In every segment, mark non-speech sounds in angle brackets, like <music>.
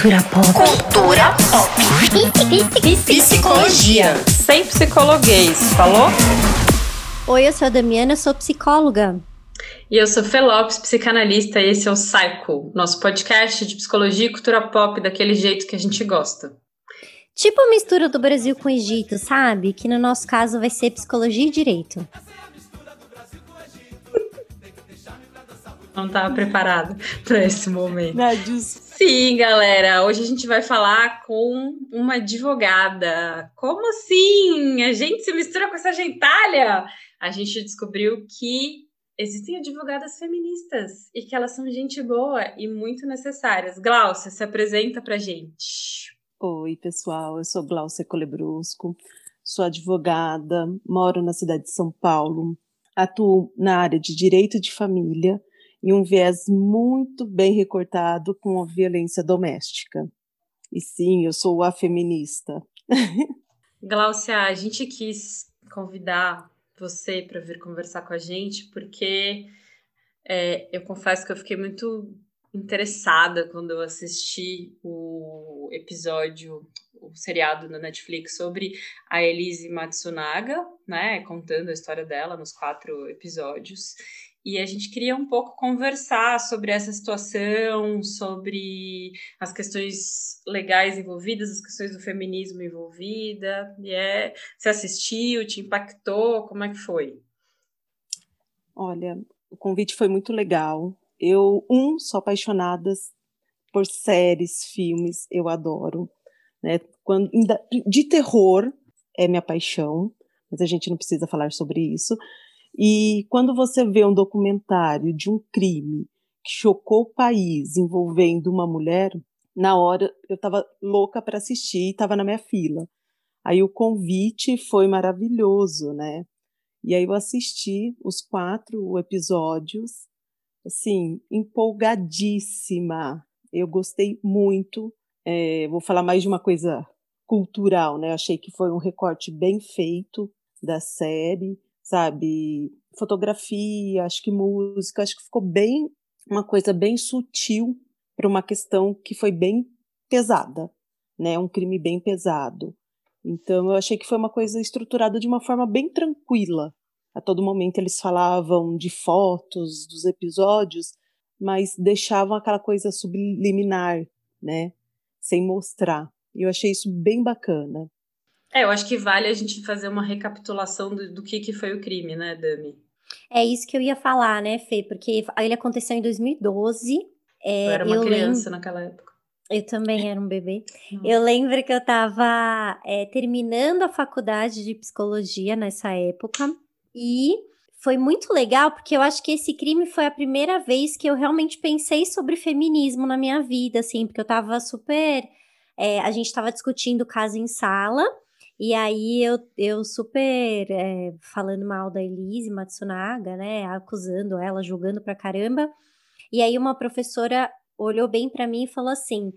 Cultura pop. Cultura pop. Psicologia. Sem psicologuês, falou? Oi, eu sou a Damiana, sou psicóloga. E eu sou Felopes, psicanalista, e esse é o Psycho, nosso podcast de psicologia e cultura pop daquele jeito que a gente gosta. Tipo a mistura do Brasil com o Egito, sabe? Que no nosso caso vai ser psicologia e direito. Não estava preparado <laughs> para esse momento. Sim, galera. Hoje a gente vai falar com uma advogada. Como assim? A gente se mistura com essa gentalha? A gente descobriu que existem advogadas feministas e que elas são gente boa e muito necessárias. Glaucia, se apresenta pra gente. Oi, pessoal. Eu sou Glaucia Colebrusco, sou advogada, moro na cidade de São Paulo, atuo na área de direito de família e um viés muito bem recortado com a violência doméstica. E sim, eu sou a feminista. <laughs> Glaucia, a gente quis convidar você para vir conversar com a gente, porque é, eu confesso que eu fiquei muito interessada quando eu assisti o episódio, o seriado na Netflix sobre a Elise Matsunaga, né, contando a história dela nos quatro episódios. E a gente queria um pouco conversar sobre essa situação, sobre as questões legais envolvidas, as questões do feminismo envolvida. E é, você assistiu, te impactou? Como é que foi? Olha, o convite foi muito legal. Eu, um, sou apaixonada por séries, filmes, eu adoro. Né? Quando, de terror é minha paixão, mas a gente não precisa falar sobre isso. E quando você vê um documentário de um crime que chocou o país envolvendo uma mulher, na hora eu estava louca para assistir e estava na minha fila. Aí o convite foi maravilhoso, né? E aí eu assisti os quatro episódios, assim, empolgadíssima. Eu gostei muito. É, vou falar mais de uma coisa cultural, né? Achei que foi um recorte bem feito da série sabe? Fotografia, acho que música, acho que ficou bem uma coisa bem sutil para uma questão que foi bem pesada, né? Um crime bem pesado. Então eu achei que foi uma coisa estruturada de uma forma bem tranquila. A todo momento eles falavam de fotos dos episódios, mas deixavam aquela coisa subliminar, né? Sem mostrar. E eu achei isso bem bacana. É, eu acho que vale a gente fazer uma recapitulação do, do que, que foi o crime, né, Dami? É isso que eu ia falar, né, Fê? Porque ele aconteceu em 2012. É, eu era uma eu criança lembro... naquela época. Eu também era um bebê. Eu lembro que eu estava é, terminando a faculdade de psicologia nessa época. E foi muito legal, porque eu acho que esse crime foi a primeira vez que eu realmente pensei sobre feminismo na minha vida, assim, porque eu estava super. É, a gente estava discutindo o caso em sala. E aí eu, eu super é, falando mal da Elise Matsunaga, né, acusando ela, julgando pra caramba. E aí uma professora olhou bem para mim e falou assim: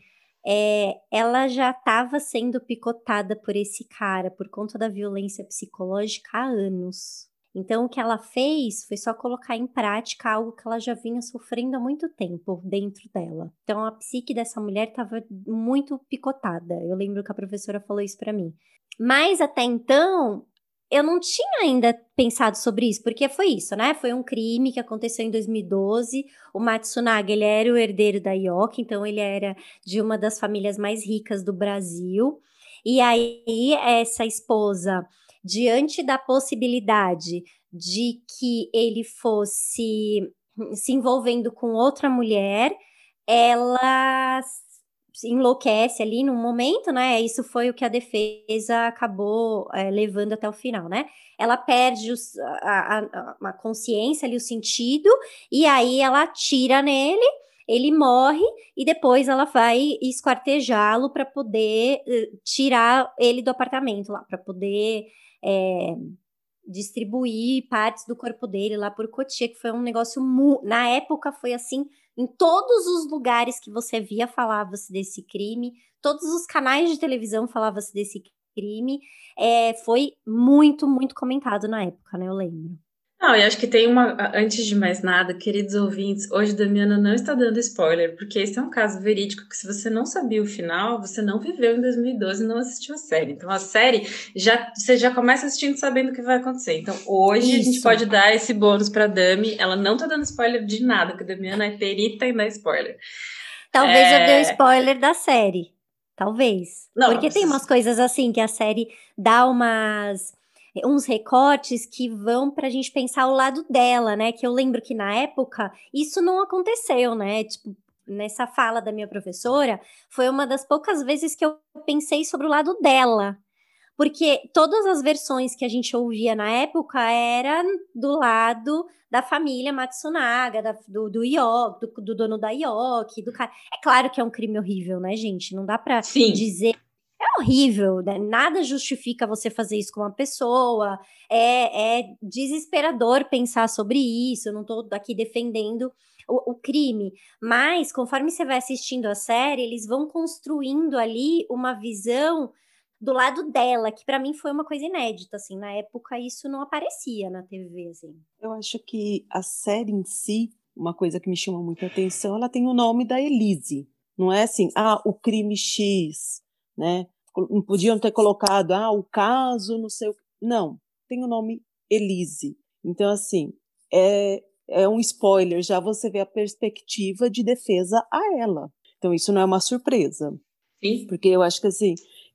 é, ela já estava sendo picotada por esse cara por conta da violência psicológica há anos. Então, o que ela fez foi só colocar em prática algo que ela já vinha sofrendo há muito tempo dentro dela. Então, a psique dessa mulher estava muito picotada. Eu lembro que a professora falou isso para mim. Mas até então, eu não tinha ainda pensado sobre isso, porque foi isso, né? Foi um crime que aconteceu em 2012. O Matsunaga, ele era o herdeiro da Yoki, então ele era de uma das famílias mais ricas do Brasil. E aí, essa esposa diante da possibilidade de que ele fosse se envolvendo com outra mulher, ela enlouquece ali no momento, né? Isso foi o que a defesa acabou é, levando até o final, né? Ela perde os, a, a, a consciência ali, o sentido, e aí ela atira nele ele morre e depois ela vai esquartejá-lo para poder uh, tirar ele do apartamento lá, para poder é, distribuir partes do corpo dele lá por Cotia, que foi um negócio. Na época foi assim, em todos os lugares que você via falava-se desse crime, todos os canais de televisão falava-se desse crime. É, foi muito, muito comentado na época, né? Eu lembro. Não, e acho que tem uma. Antes de mais nada, queridos ouvintes, hoje Damiana não está dando spoiler, porque esse é um caso verídico que, se você não sabia o final, você não viveu em 2012 e não assistiu a série. Então, a série, já, você já começa assistindo sabendo o que vai acontecer. Então, hoje Isso. a gente pode dar esse bônus para Dami. Ela não está dando spoiler de nada, porque a Damiana é perita em dar spoiler. Talvez é... eu dê spoiler da série. Talvez. Não, porque não tem umas coisas assim que a série dá umas uns recortes que vão para a gente pensar o lado dela, né? Que eu lembro que na época isso não aconteceu, né? Tipo, nessa fala da minha professora, foi uma das poucas vezes que eu pensei sobre o lado dela. Porque todas as versões que a gente ouvia na época eram do lado da família Matsunaga, da, do, do Ioki, do, do, dono da Ioki, do cara. É claro que é um crime horrível, né, gente? Não dá para dizer é horrível, né? nada justifica você fazer isso com uma pessoa, é, é desesperador pensar sobre isso, eu não estou aqui defendendo o, o, crime, mas conforme você vai assistindo a série, eles vão construindo ali uma visão do lado dela, que para mim foi uma coisa inédita, assim, na época isso não aparecia na TV, assim. Eu acho que a série em si, uma coisa que me chama muita atenção, ela tem o nome da Elise, não é assim, ah, o crime X, né? Não podiam ter colocado, ah, o caso, não sei o Não, tem o nome Elise. Então, assim, é, é um spoiler, já você vê a perspectiva de defesa a ela. Então, isso não é uma surpresa. Sim. Porque eu acho que, assim,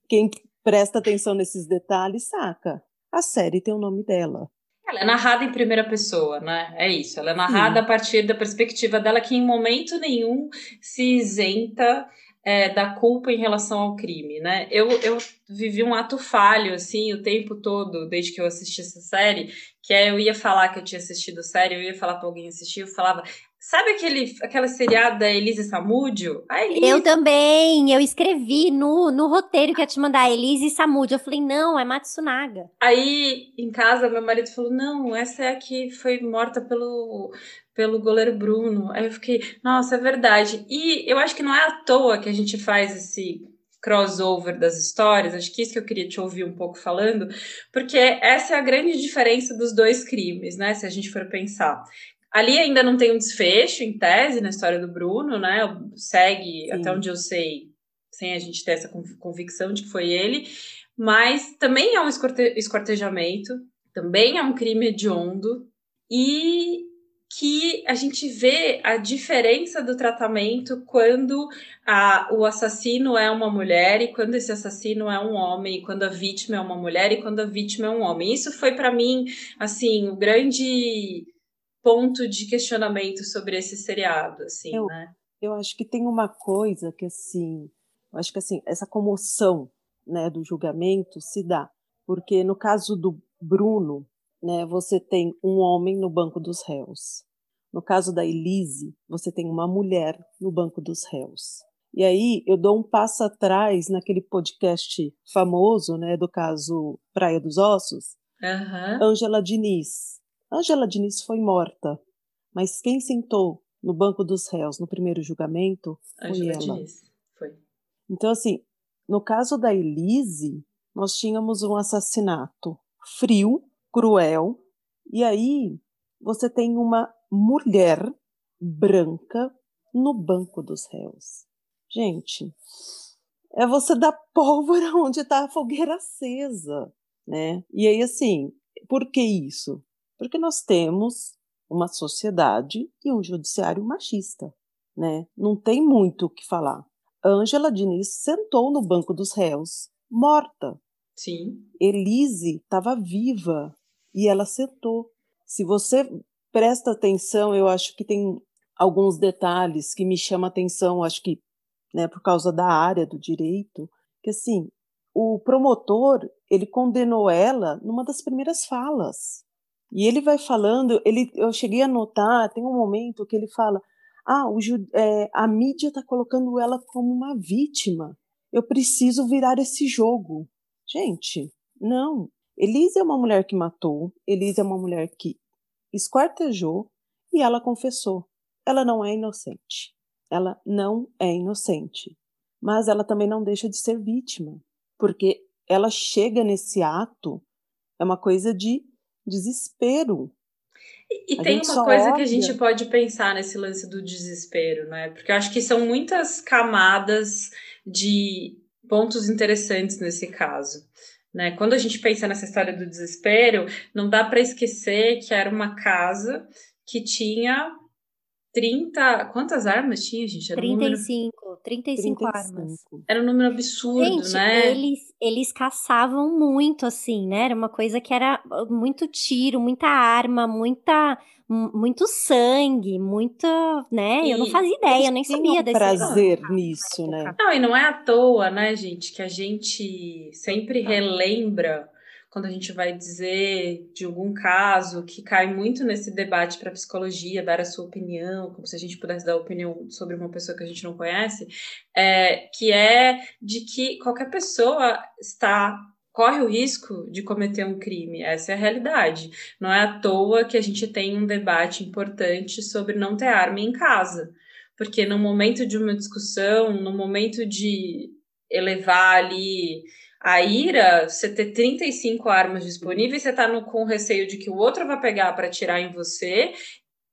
quem presta atenção nesses detalhes saca. A série tem o nome dela. Ela é narrada em primeira pessoa, né? É isso. Ela é narrada Sim. a partir da perspectiva dela, que em momento nenhum se isenta é, da culpa em relação ao crime, né? Eu, eu vivi um ato falho, assim, o tempo todo, desde que eu assisti essa série, que é eu ia falar que eu tinha assistido a série, eu ia falar para alguém assistir, eu falava, Sabe aquele, aquela seriada da Elise Samúdio? Elise... Eu também, eu escrevi no, no roteiro que ia te mandar, Elise Samúdio. Eu falei, não, é Matsunaga. Aí, em casa, meu marido falou, não, essa é a que foi morta pelo, pelo goleiro Bruno. Aí eu fiquei, nossa, é verdade. E eu acho que não é à toa que a gente faz esse crossover das histórias, acho que isso que eu queria te ouvir um pouco falando, porque essa é a grande diferença dos dois crimes, né? Se a gente for pensar. Ali ainda não tem um desfecho em tese na história do Bruno, né? Segue, Sim. até onde eu sei, sem a gente ter essa convicção de que foi ele, mas também é um escortejamento, também é um crime hediondo, e que a gente vê a diferença do tratamento quando a, o assassino é uma mulher e quando esse assassino é um homem, quando a vítima é uma mulher e quando a vítima é um homem. Isso foi para mim, assim, o grande ponto de questionamento sobre esse seriado, assim, eu, né? Eu acho que tem uma coisa que, assim, eu acho que, assim, essa comoção, né, do julgamento se dá, porque no caso do Bruno, né, você tem um homem no banco dos réus. No caso da Elise, você tem uma mulher no banco dos réus. E aí eu dou um passo atrás naquele podcast famoso, né, do caso Praia dos Ossos, uhum. Diniz, Angela Diniz foi morta, mas quem sentou no banco dos réus no primeiro julgamento foi Angela ela. Diniz. Foi. Então, assim, no caso da Elise, nós tínhamos um assassinato frio, cruel, e aí você tem uma mulher branca no banco dos réus. Gente, é você dar pólvora <laughs> onde está a fogueira acesa, né? E aí, assim, por que isso? Porque nós temos uma sociedade e um judiciário machista, né? Não tem muito o que falar. Ângela Diniz sentou no banco dos réus, morta. Sim. Elise estava viva e ela sentou. Se você presta atenção, eu acho que tem alguns detalhes que me chamam atenção, acho que né, por causa da área do direito, que assim, o promotor, ele condenou ela numa das primeiras falas. E ele vai falando, ele, eu cheguei a notar, tem um momento que ele fala: ah, o, é, a mídia está colocando ela como uma vítima. Eu preciso virar esse jogo. Gente, não. Elise é uma mulher que matou, Elise é uma mulher que esquartejou e ela confessou. Ela não é inocente. Ela não é inocente. Mas ela também não deixa de ser vítima, porque ela chega nesse ato, é uma coisa de desespero. E, e tem uma coisa que a gente pode pensar nesse lance do desespero, né? Porque eu acho que são muitas camadas de pontos interessantes nesse caso. Né? Quando a gente pensa nessa história do desespero, não dá para esquecer que era uma casa que tinha 30. Quantas armas tinha, gente? Era 35. Um número... 35, 35 armas. Era um número absurdo, gente, né? Eles, eles caçavam muito, assim, né? Era uma coisa que era muito tiro, muita arma, muita muito sangue, muita, né? E eu não fazia ideia, eu nem sabia desse prazer nisso, né? Não, e não é à toa, né, gente, que a gente sempre relembra quando a gente vai dizer de algum caso que cai muito nesse debate para psicologia, dar a sua opinião, como se a gente pudesse dar opinião sobre uma pessoa que a gente não conhece, é, que é de que qualquer pessoa está corre o risco de cometer um crime. Essa é a realidade. Não é à toa que a gente tem um debate importante sobre não ter arma em casa. Porque no momento de uma discussão, no momento de elevar ali a ira, você ter 35 armas disponíveis, você tá no, com receio de que o outro vai pegar para atirar em você,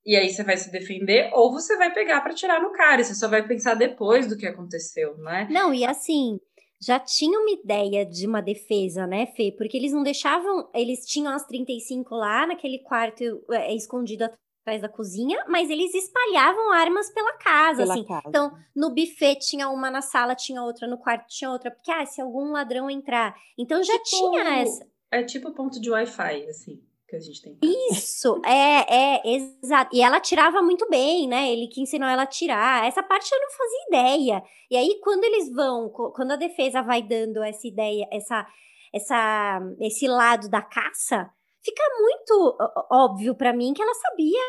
e aí você vai se defender, ou você vai pegar para atirar no cara, e você só vai pensar depois do que aconteceu, né? Não, e assim, já tinha uma ideia de uma defesa, né, Fê? Porque eles não deixavam, eles tinham as 35 lá naquele quarto é, escondido atrás da cozinha, mas eles espalhavam armas pela casa, pela assim. Casa. Então, no buffet tinha uma na sala, tinha outra no quarto, tinha outra, porque ah, se algum ladrão entrar. Então já tipo, tinha essa. É tipo ponto de Wi-Fi, assim. Que a gente tem. Isso, é, é, exato. E ela tirava muito bem, né? Ele que ensinou ela a tirar. Essa parte eu não fazia ideia. E aí, quando eles vão, quando a defesa vai dando essa ideia, essa, essa, esse lado da caça, fica muito óbvio para mim que ela sabia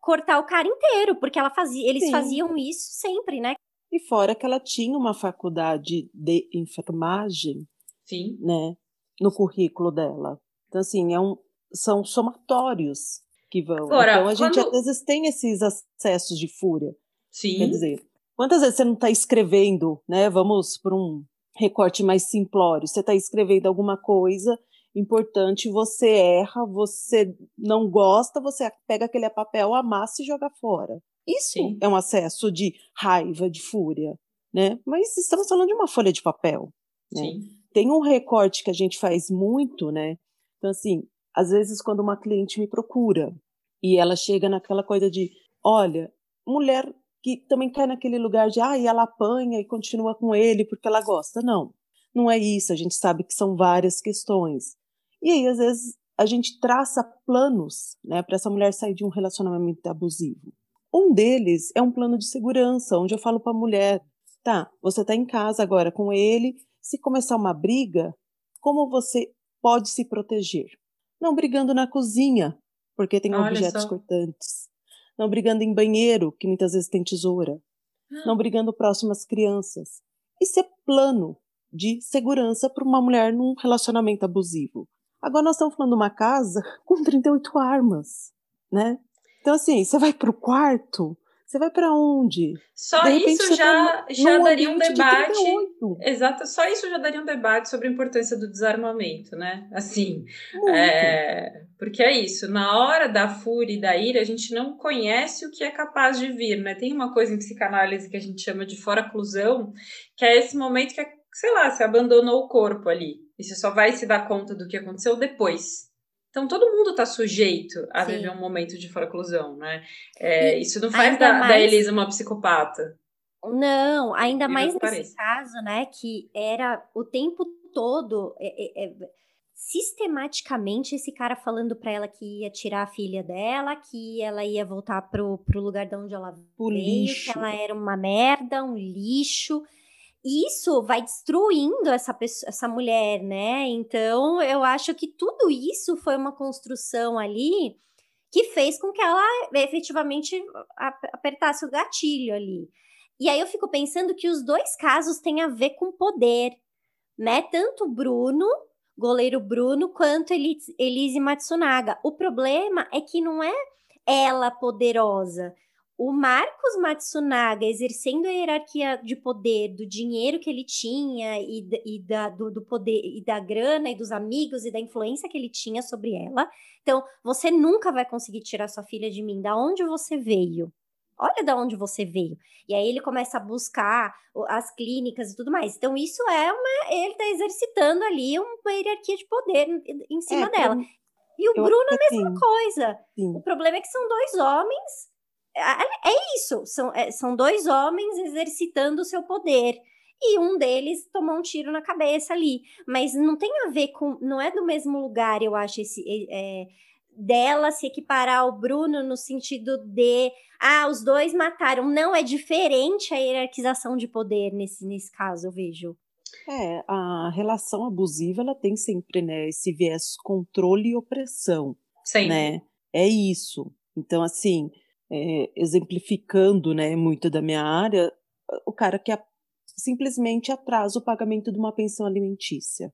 cortar o cara inteiro, porque ela fazia, eles Sim. faziam isso sempre, né? E fora que ela tinha uma faculdade de enfermagem, Sim. né, no currículo dela. Então assim, é um, são somatórios que vão. Agora, então a quando... gente às vezes tem esses acessos de fúria. Sim. Quer dizer, quantas vezes você não está escrevendo, né? Vamos para um recorte mais simplório. Você está escrevendo alguma coisa importante, você erra, você não gosta, você pega aquele papel, amassa e joga fora. Isso Sim. é um acesso de raiva, de fúria, né? Mas estamos falando de uma folha de papel. Né? Tem um recorte que a gente faz muito, né? Então, assim, às vezes quando uma cliente me procura e ela chega naquela coisa de, olha, mulher que também cai naquele lugar de, ah, e ela apanha e continua com ele porque ela gosta. Não, não é isso. A gente sabe que são várias questões. E aí, às vezes, a gente traça planos né, para essa mulher sair de um relacionamento abusivo. Um deles é um plano de segurança, onde eu falo para a mulher: tá, você está em casa agora com ele, se começar uma briga, como você pode se proteger? Não brigando na cozinha, porque tem Olha objetos só. cortantes. Não brigando em banheiro, que muitas vezes tem tesoura. Não brigando próximo às crianças. Isso é plano de segurança para uma mulher num relacionamento abusivo. Agora nós estamos falando de uma casa <laughs> com 38 armas, né? Então, assim, você vai para o quarto, você vai para onde? Só repente, isso já, tá já daria um debate. De exato, só isso já daria um debate sobre a importância do desarmamento, né? Assim, é, porque é isso, na hora da fúria e da ira, a gente não conhece o que é capaz de vir, né? Tem uma coisa em psicanálise que a gente chama de fora-clusão, que é esse momento que, sei lá, você abandonou o corpo ali. E você só vai se dar conta do que aconteceu depois. Então todo mundo está sujeito a Sim. viver um momento de foroclusão, né? É, isso não faz da, mais... da, Elisa uma psicopata. Não, ainda mais nesse parece. caso, né? Que era o tempo todo. É, é, é, sistematicamente esse cara falando para ela que ia tirar a filha dela, que ela ia voltar pro, pro lugar de onde ela o veio, lixo. que ela era uma merda, um lixo isso vai destruindo essa pessoa, essa mulher, né? Então, eu acho que tudo isso foi uma construção ali que fez com que ela efetivamente apertasse o gatilho ali. E aí eu fico pensando que os dois casos têm a ver com poder, né? Tanto o Bruno, goleiro Bruno, quanto Elise Matsunaga. O problema é que não é ela poderosa. O Marcos Matsunaga exercendo a hierarquia de poder do dinheiro que ele tinha e, e da, do, do, poder e da grana e dos amigos e da influência que ele tinha sobre ela. Então, você nunca vai conseguir tirar sua filha de mim. Da onde você veio? Olha da onde você veio. E aí ele começa a buscar as clínicas e tudo mais. Então, isso é uma. Ele está exercitando ali uma hierarquia de poder em cima é, dela. E o Bruno, a mesma assim, coisa. Sim. O problema é que são dois homens é isso, são, é, são dois homens exercitando o seu poder. E um deles tomou um tiro na cabeça ali. Mas não tem a ver com. Não é do mesmo lugar, eu acho, esse. É, dela se equiparar ao Bruno no sentido de. Ah, os dois mataram. Não, é diferente a hierarquização de poder nesse, nesse caso, eu vejo. É, a relação abusiva ela tem sempre, né, esse viés controle e opressão, Sim. né? É isso. Então, assim, é, exemplificando né, muito da minha área, o cara que a, simplesmente atrasa o pagamento de uma pensão alimentícia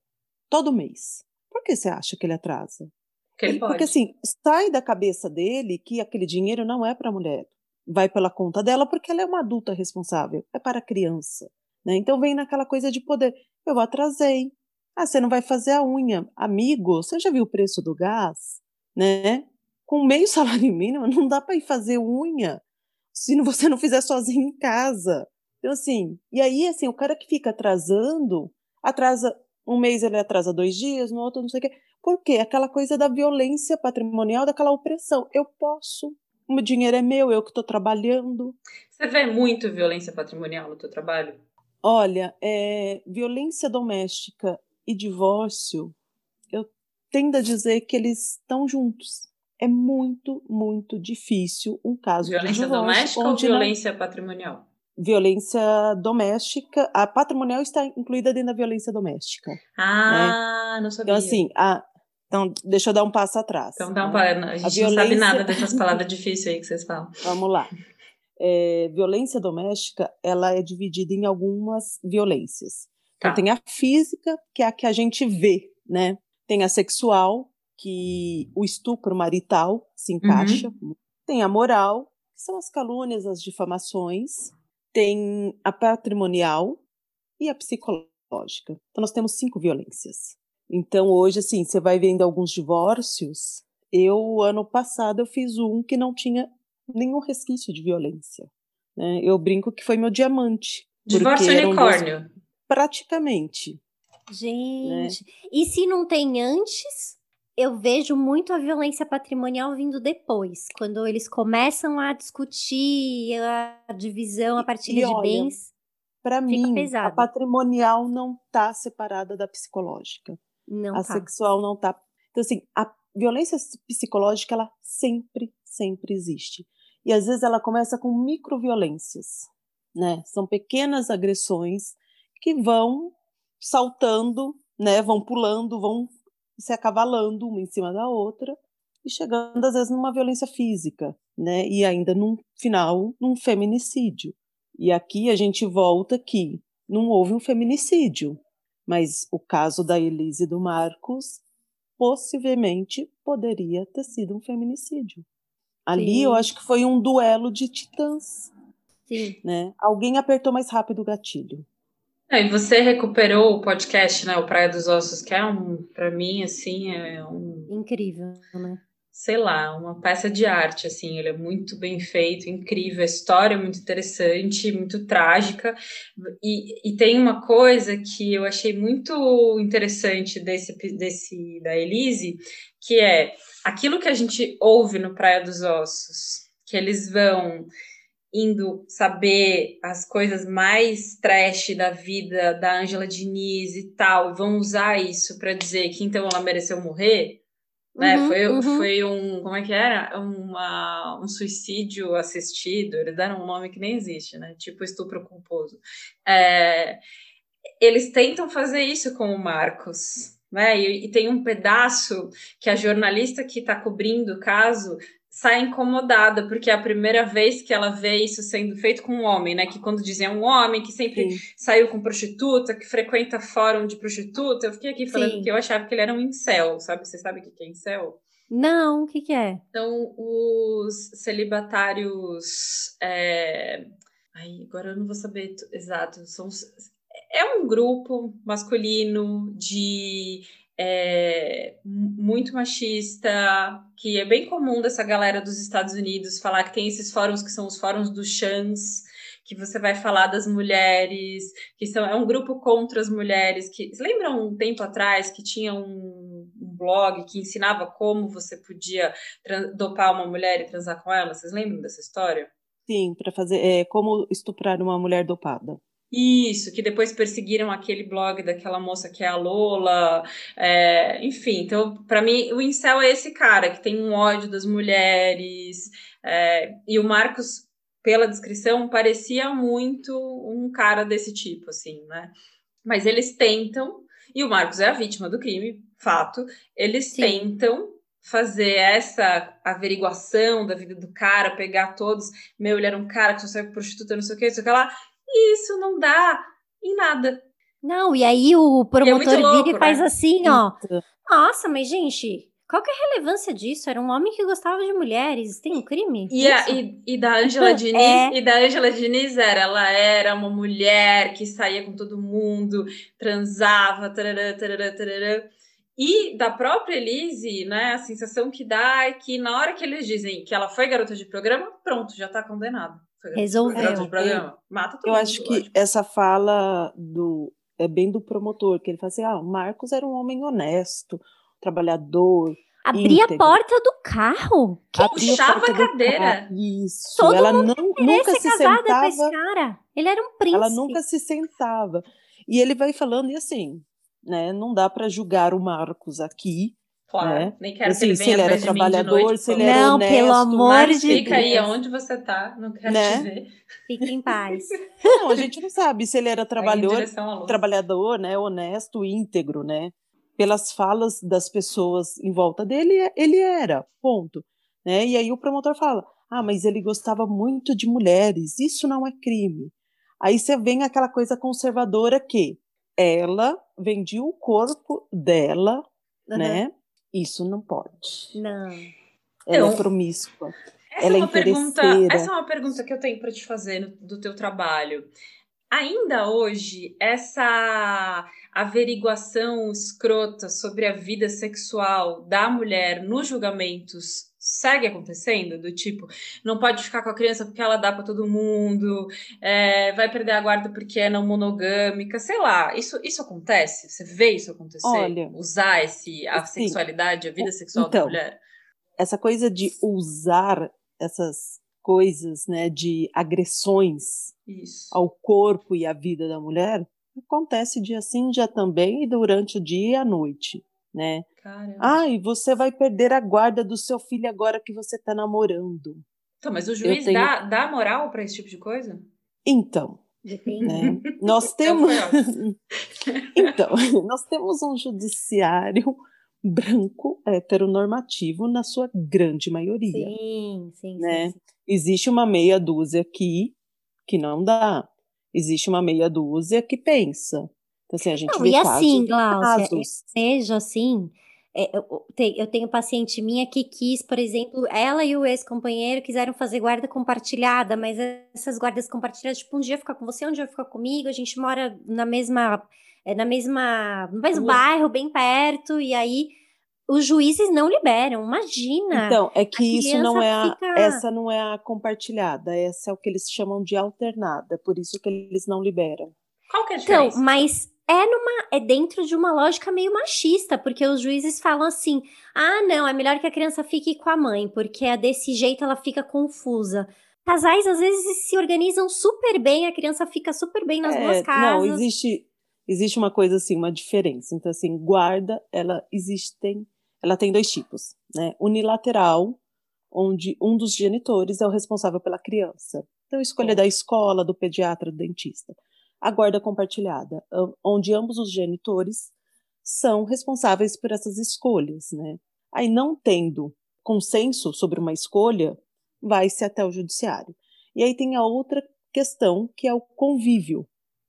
todo mês. Por que você acha que ele atrasa? Que ele Porque assim, sai da cabeça dele que aquele dinheiro não é para a mulher, vai pela conta dela porque ela é uma adulta responsável, é para a criança. Né? Então vem naquela coisa de poder. Eu atrasei. Ah, você não vai fazer a unha. Amigo, você já viu o preço do gás? Né? Com meio <laughs> salário mínimo não dá para ir fazer unha se você não fizer sozinho em casa. Então, assim, e aí, assim, o cara que fica atrasando, atrasa um mês ele atrasa dois dias, no outro não sei o quê. Por quê? Aquela coisa da violência patrimonial, daquela opressão. Eu posso, o meu dinheiro é meu, eu que estou trabalhando. Você vê muito violência patrimonial no teu trabalho? Olha, é, violência doméstica e divórcio, eu tendo a dizer que eles estão juntos é muito, muito difícil um caso violência de divórcio. Violência doméstica ou violência não... patrimonial? Violência doméstica. A patrimonial está incluída dentro da violência doméstica. Né? Ah, né? não sabia. Então, assim, a... então, deixa eu dar um passo atrás. Então, dá um né? A gente a violência... não sabe nada dessas <laughs> palavras difíceis aí que vocês falam. Vamos lá. É, violência doméstica, ela é dividida em algumas violências. Então, tá. tem a física, que é a que a gente vê, né? Tem a sexual, que o estupro marital se encaixa. Uhum. Tem a moral, que são as calúnias, as difamações. Tem a patrimonial e a psicológica. Então, nós temos cinco violências. Então, hoje, assim, você vai vendo alguns divórcios. Eu, ano passado, eu fiz um que não tinha nenhum resquício de violência. Né? Eu brinco que foi meu diamante. Divórcio unicórnio. Dois... Praticamente. Gente, né? e se não tem antes? Eu vejo muito a violência patrimonial vindo depois, quando eles começam a discutir a divisão, a partilha e, de olha, bens. Para mim, pesado. a patrimonial não está separada da psicológica. Não a tá. sexual não está. Então, assim, a violência psicológica, ela sempre, sempre existe. E às vezes ela começa com microviolências, né? São pequenas agressões que vão saltando, né? Vão pulando, vão se acavalando uma em cima da outra e chegando às vezes numa violência física, né? E ainda no final num feminicídio. E aqui a gente volta que não houve um feminicídio, mas o caso da Elise e do Marcos possivelmente poderia ter sido um feminicídio. Ali Sim. eu acho que foi um duelo de titãs. Sim. Né? Alguém apertou mais rápido o gatilho. É, e você recuperou o podcast, né? O Praia dos Ossos, que é um, para mim, assim, é um. Incrível, né? Sei lá, uma peça de arte, assim, ele é muito bem feito, incrível, a história é muito interessante, muito trágica, e, e tem uma coisa que eu achei muito interessante desse, desse da Elise, que é aquilo que a gente ouve no Praia dos Ossos, que eles vão indo saber as coisas mais trash da vida da Angela Diniz e tal, vão usar isso para dizer que então ela mereceu morrer, né? Uhum, foi, uhum. foi um, como é que era? Uma, um suicídio assistido, eles deram um nome que nem existe, né? Tipo estupro culposo. É, eles tentam fazer isso com o Marcos, né? E, e, tem um pedaço que a jornalista que está cobrindo o caso sai incomodada, porque é a primeira vez que ela vê isso sendo feito com um homem, né? Que quando dizem um homem que sempre Sim. saiu com prostituta, que frequenta fórum de prostituta, eu fiquei aqui falando Sim. que eu achava que ele era um incel, sabe? Você sabe o que é incel? Não, o que, que é? Então, os celibatários. É... Ai, agora eu não vou saber exato. São, é um grupo masculino de é, muito machista, que é bem comum dessa galera dos Estados Unidos falar que tem esses fóruns que são os fóruns dos chans, que você vai falar das mulheres, que são é um grupo contra as mulheres. Que lembra um tempo atrás que tinha um, um blog que ensinava como você podia dopar uma mulher e transar com ela? Vocês lembram dessa história? Sim, para fazer é, como estuprar uma mulher dopada. Isso, que depois perseguiram aquele blog daquela moça que é a Lola, é, enfim. Então, para mim, o incel é esse cara que tem um ódio das mulheres. É, e o Marcos, pela descrição, parecia muito um cara desse tipo, assim, né? Mas eles tentam, e o Marcos é a vítima do crime, fato. Eles Sim. tentam fazer essa averiguação da vida do cara, pegar todos. Meu, ele era um cara que só saiu prostituta, não sei o que, não sei o que lá e isso não dá em nada. Não, e aí o promotor é louco, vira e faz né? assim, ó. Nossa, mas gente, qual que é a relevância disso? Era um homem que gostava de mulheres, tem um crime? E, a, e, e, da Angela Diniz, é. e da Angela Diniz era, ela era uma mulher que saía com todo mundo, transava, tarará, tarará, tarará. E da própria Elise, né, a sensação que dá é que na hora que eles dizem que ela foi garota de programa, pronto, já tá condenado. Resolveu. programa, mata todo eu mundo, acho que essa fala do é bem do promotor, que ele fala assim: ah, Marcos era um homem honesto, trabalhador. Abria a porta do carro. Que puxava a cadeira. Isso. Todo ela não, nunca se sentava. Com cara. Ele era um príncipe. Ela nunca se sentava. E ele vai falando, e assim, né? Não dá para julgar o Marcos aqui, Claro, né? nem quero assim, que ele se ele era trabalhador, noite, se ele era Não, honesto, pelo amor de Deus. Fica aí aonde você tá, não quero né? te ver. Fique em paz. <laughs> Não, a gente não sabe se ele era trabalhador, trabalhador, né, honesto, íntegro, né? Pelas falas das pessoas em volta dele, ele era, ponto. Né? E aí o promotor fala: "Ah, mas ele gostava muito de mulheres, isso não é crime". Aí você vem aquela coisa conservadora que ela vendia o corpo dela, uhum. né? Isso não pode. Não. Ela é promíscua. Essa ela é uma pergunta. Essa é uma pergunta que eu tenho para te fazer no, do teu trabalho. Ainda hoje, essa averiguação escrota sobre a vida sexual da mulher nos julgamentos segue acontecendo, do tipo, não pode ficar com a criança porque ela dá para todo mundo, é, vai perder a guarda porque é não monogâmica, sei lá, isso, isso acontece? Você vê isso acontecer? Olha, usar esse, a sim. sexualidade, a vida sexual então, da mulher? Essa coisa de usar essas coisas, né, de agressões isso. ao corpo e à vida da mulher, acontece dia sim, dia também, e durante o dia e a noite né? Caramba. Ah, e você vai perder a guarda do seu filho agora que você está namorando. Então, mas o juiz tenho... dá, dá moral para esse tipo de coisa? Então, né? <laughs> nós temos <laughs> então <laughs> nós temos um judiciário branco heteronormativo na sua grande maioria. Sim, sim, né? sim, sim. Existe uma meia dúzia aqui que não dá. Existe uma meia dúzia que pensa. Então, assim, a gente Não, vê e assim, Glaucia, casos. seja assim, é, eu, eu tenho paciente minha que quis, por exemplo, ela e o ex-companheiro quiseram fazer guarda compartilhada, mas essas guardas compartilhadas, tipo, um dia fica com você, um dia fica comigo, a gente mora na mesma, é, na mesma, no mesmo bairro, bem perto, e aí os juízes não liberam, imagina. Então, é que isso não é a, fica... essa não é a compartilhada, essa é o que eles chamam de alternada, por isso que eles não liberam. Qual que é a então, diferença? Então, mas é numa é dentro de uma lógica meio machista, porque os juízes falam assim: "Ah, não, é melhor que a criança fique com a mãe, porque é desse jeito ela fica confusa". Casais às vezes se organizam super bem, a criança fica super bem nas é, duas casas. Não, existe existe uma coisa assim, uma diferença. Então assim, guarda, ela existem, ela tem dois tipos, né? Unilateral, onde um dos genitores é o responsável pela criança. Então escolha da escola, do pediatra, do dentista a guarda compartilhada, onde ambos os genitores são responsáveis por essas escolhas, né? Aí não tendo consenso sobre uma escolha, vai-se até o judiciário. E aí tem a outra questão, que é o convívio,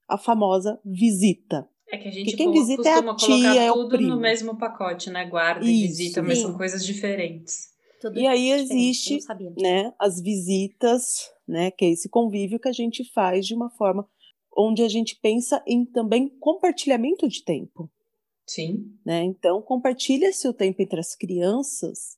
a famosa visita. É que a gente quem visita é a tia, colocar é o tudo primo. no mesmo pacote, né? Guarda e Isso. visita, mas Sim. são coisas diferentes. Tudo E aí existe, né, as visitas, né, que é esse convívio que a gente faz de uma forma onde a gente pensa em também compartilhamento de tempo, Sim. né? Então compartilha seu tempo entre as crianças